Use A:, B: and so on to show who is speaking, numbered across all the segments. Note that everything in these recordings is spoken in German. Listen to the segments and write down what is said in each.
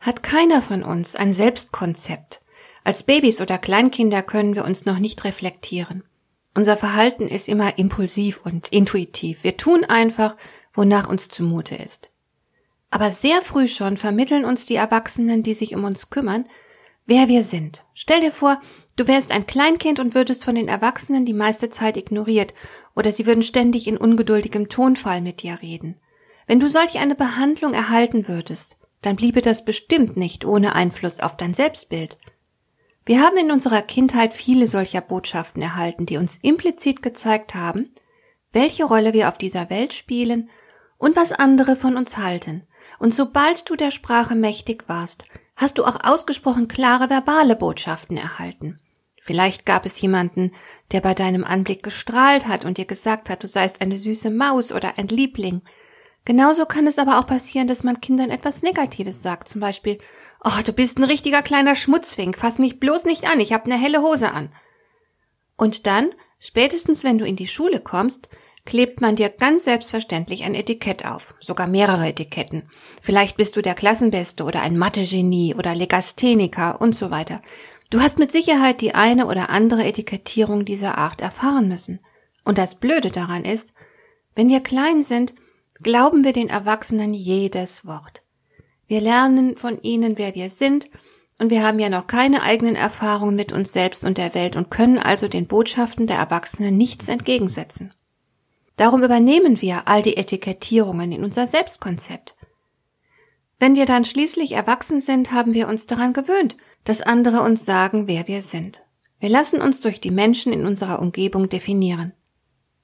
A: hat keiner von uns ein Selbstkonzept. Als Babys oder Kleinkinder können wir uns noch nicht reflektieren. Unser Verhalten ist immer impulsiv und intuitiv. Wir tun einfach, wonach uns zumute ist. Aber sehr früh schon vermitteln uns die Erwachsenen, die sich um uns kümmern, wer wir sind. Stell dir vor, du wärst ein Kleinkind und würdest von den Erwachsenen die meiste Zeit ignoriert, oder sie würden ständig in ungeduldigem Tonfall mit dir reden. Wenn du solch eine Behandlung erhalten würdest, dann bliebe das bestimmt nicht ohne Einfluss auf dein Selbstbild. Wir haben in unserer Kindheit viele solcher Botschaften erhalten, die uns implizit gezeigt haben, welche Rolle wir auf dieser Welt spielen und was andere von uns halten. Und sobald du der Sprache mächtig warst, hast du auch ausgesprochen klare verbale Botschaften erhalten. Vielleicht gab es jemanden, der bei deinem Anblick gestrahlt hat und dir gesagt hat, du seist eine süße Maus oder ein Liebling, Genauso kann es aber auch passieren, dass man Kindern etwas Negatives sagt. Zum Beispiel, oh, du bist ein richtiger kleiner Schmutzfink, fass mich bloß nicht an, ich hab ne helle Hose an. Und dann, spätestens wenn du in die Schule kommst, klebt man dir ganz selbstverständlich ein Etikett auf, sogar mehrere Etiketten. Vielleicht bist du der Klassenbeste oder ein Mathe-Genie oder Legastheniker und so weiter. Du hast mit Sicherheit die eine oder andere Etikettierung dieser Art erfahren müssen. Und das Blöde daran ist, wenn wir klein sind, glauben wir den Erwachsenen jedes Wort. Wir lernen von ihnen, wer wir sind, und wir haben ja noch keine eigenen Erfahrungen mit uns selbst und der Welt und können also den Botschaften der Erwachsenen nichts entgegensetzen. Darum übernehmen wir all die Etikettierungen in unser Selbstkonzept. Wenn wir dann schließlich erwachsen sind, haben wir uns daran gewöhnt, dass andere uns sagen, wer wir sind. Wir lassen uns durch die Menschen in unserer Umgebung definieren.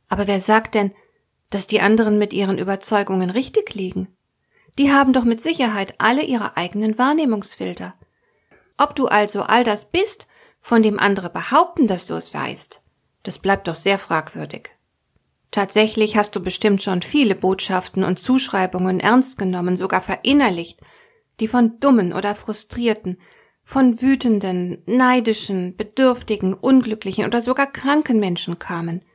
A: Aber wer sagt denn, dass die anderen mit ihren Überzeugungen richtig liegen. Die haben doch mit Sicherheit alle ihre eigenen Wahrnehmungsfilter. Ob du also all das bist, von dem andere behaupten, dass du es seist, das bleibt doch sehr fragwürdig. Tatsächlich hast du bestimmt schon viele Botschaften und Zuschreibungen ernst genommen, sogar verinnerlicht, die von dummen oder frustrierten, von wütenden, neidischen, bedürftigen, unglücklichen oder sogar kranken Menschen kamen –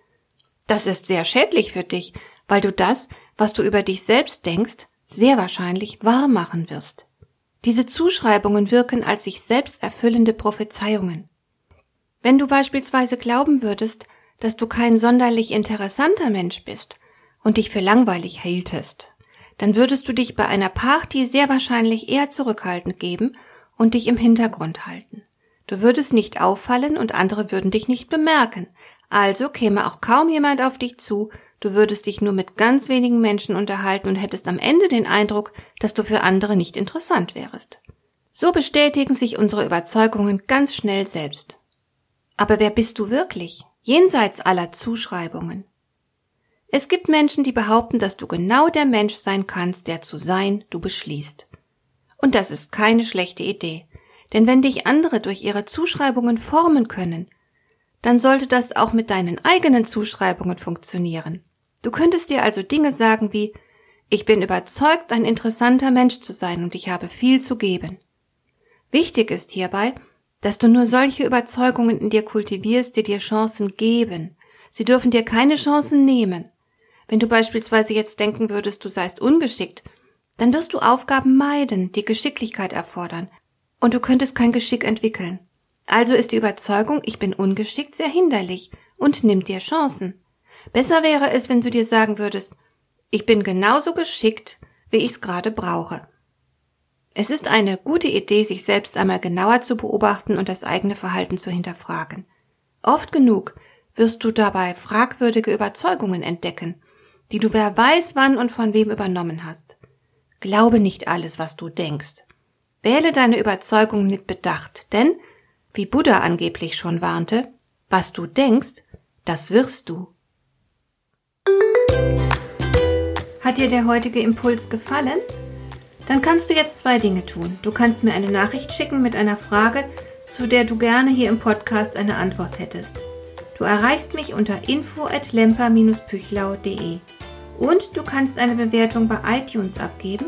A: das ist sehr schädlich für dich, weil du das, was du über dich selbst denkst, sehr wahrscheinlich wahr machen wirst. Diese Zuschreibungen wirken als sich selbst erfüllende Prophezeiungen. Wenn du beispielsweise glauben würdest, dass du kein sonderlich interessanter Mensch bist und dich für langweilig hieltest, dann würdest du dich bei einer Party sehr wahrscheinlich eher zurückhaltend geben und dich im Hintergrund halten. Du würdest nicht auffallen und andere würden dich nicht bemerken, also käme auch kaum jemand auf dich zu, du würdest dich nur mit ganz wenigen Menschen unterhalten und hättest am Ende den Eindruck, dass du für andere nicht interessant wärest. So bestätigen sich unsere Überzeugungen ganz schnell selbst. Aber wer bist du wirklich, jenseits aller Zuschreibungen? Es gibt Menschen, die behaupten, dass du genau der Mensch sein kannst, der zu sein du beschließt. Und das ist keine schlechte Idee. Denn wenn dich andere durch ihre Zuschreibungen formen können, dann sollte das auch mit deinen eigenen Zuschreibungen funktionieren. Du könntest dir also Dinge sagen wie Ich bin überzeugt, ein interessanter Mensch zu sein und ich habe viel zu geben. Wichtig ist hierbei, dass du nur solche Überzeugungen in dir kultivierst, die dir Chancen geben. Sie dürfen dir keine Chancen nehmen. Wenn du beispielsweise jetzt denken würdest, du seist ungeschickt, dann wirst du Aufgaben meiden, die Geschicklichkeit erfordern, und du könntest kein Geschick entwickeln. Also ist die Überzeugung, ich bin ungeschickt, sehr hinderlich und nimmt dir Chancen. Besser wäre es, wenn du dir sagen würdest, ich bin genauso geschickt, wie ich es gerade brauche. Es ist eine gute Idee, sich selbst einmal genauer zu beobachten und das eigene Verhalten zu hinterfragen. Oft genug wirst du dabei fragwürdige Überzeugungen entdecken, die du wer weiß wann und von wem übernommen hast. Glaube nicht alles, was du denkst. Wähle deine Überzeugungen mit Bedacht, denn wie Buddha angeblich schon warnte, was du denkst, das wirst du. Hat dir der heutige Impuls gefallen? Dann kannst du jetzt zwei Dinge tun. Du kannst mir eine Nachricht schicken mit einer Frage, zu der du gerne hier im Podcast eine Antwort hättest. Du erreichst mich unter info at lemper-püchlau.de und du kannst eine Bewertung bei iTunes abgeben,